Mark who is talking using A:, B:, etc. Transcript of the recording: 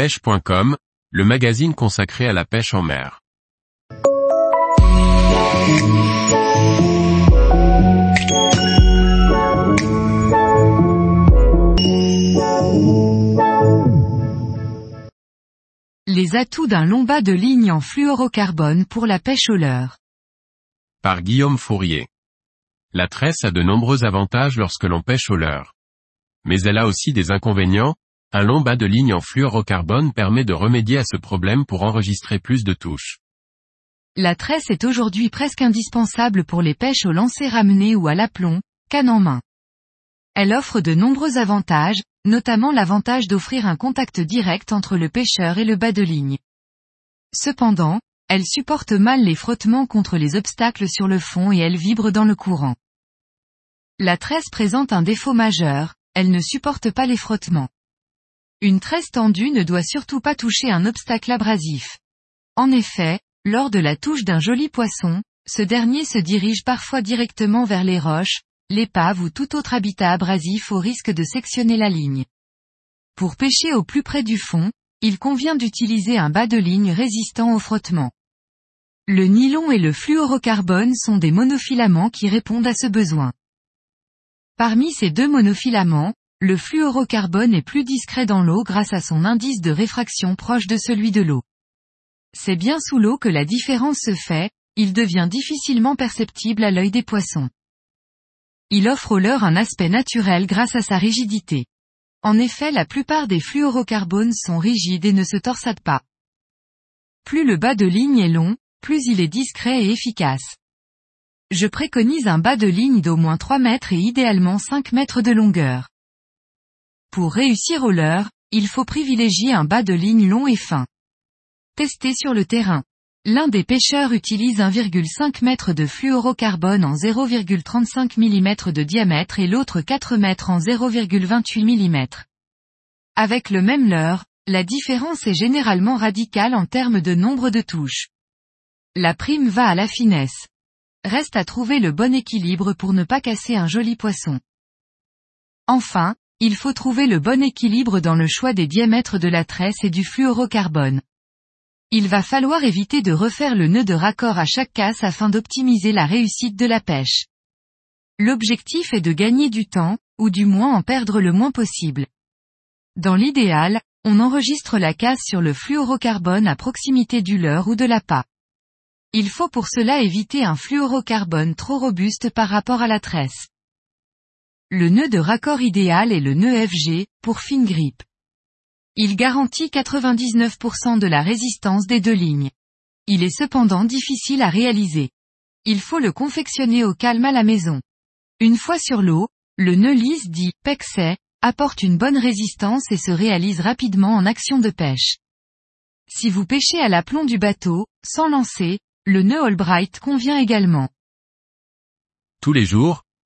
A: pêche.com, le magazine consacré à la pêche en mer.
B: Les atouts d'un long bas de ligne en fluorocarbone pour la pêche au leurre.
A: Par Guillaume Fourier. La tresse a de nombreux avantages lorsque l'on pêche au leurre. Mais elle a aussi des inconvénients, un long bas de ligne en fluorocarbone permet de remédier à ce problème pour enregistrer plus de touches.
B: La tresse est aujourd'hui presque indispensable pour les pêches au lancer ramené ou à l'aplomb, canne en main. Elle offre de nombreux avantages, notamment l'avantage d'offrir un contact direct entre le pêcheur et le bas de ligne. Cependant, elle supporte mal les frottements contre les obstacles sur le fond et elle vibre dans le courant. La tresse présente un défaut majeur, elle ne supporte pas les frottements. Une tresse tendue ne doit surtout pas toucher un obstacle abrasif. En effet, lors de la touche d'un joli poisson, ce dernier se dirige parfois directement vers les roches, l'épave ou tout autre habitat abrasif au risque de sectionner la ligne. Pour pêcher au plus près du fond, il convient d'utiliser un bas de ligne résistant au frottement. Le nylon et le fluorocarbone sont des monofilaments qui répondent à ce besoin. Parmi ces deux monofilaments, le fluorocarbone est plus discret dans l'eau grâce à son indice de réfraction proche de celui de l'eau. C'est bien sous l'eau que la différence se fait, il devient difficilement perceptible à l'œil des poissons. Il offre au leurre un aspect naturel grâce à sa rigidité. En effet la plupart des fluorocarbones sont rigides et ne se torsadent pas. Plus le bas de ligne est long, plus il est discret et efficace. Je préconise un bas de ligne d'au moins 3 mètres et idéalement 5 mètres de longueur. Pour réussir au leurre, il faut privilégier un bas de ligne long et fin. Tester sur le terrain. L'un des pêcheurs utilise 1,5 m de fluorocarbone en 0,35 mm de diamètre et l'autre 4 mètres en 0,28 mm. Avec le même leurre, la différence est généralement radicale en termes de nombre de touches. La prime va à la finesse. Reste à trouver le bon équilibre pour ne pas casser un joli poisson. Enfin, il faut trouver le bon équilibre dans le choix des diamètres de la tresse et du fluorocarbone. Il va falloir éviter de refaire le nœud de raccord à chaque casse afin d'optimiser la réussite de la pêche. L'objectif est de gagner du temps, ou du moins en perdre le moins possible. Dans l'idéal, on enregistre la casse sur le fluorocarbone à proximité du leurre ou de l'appât. Il faut pour cela éviter un fluorocarbone trop robuste par rapport à la tresse. Le nœud de raccord idéal est le nœud FG, pour fine grippe. Il garantit 99% de la résistance des deux lignes. Il est cependant difficile à réaliser. Il faut le confectionner au calme à la maison. Une fois sur l'eau, le nœud lisse dit pexet apporte une bonne résistance et se réalise rapidement en action de pêche. Si vous pêchez à l'aplomb du bateau, sans lancer, le nœud Albright convient également.
A: Tous les jours,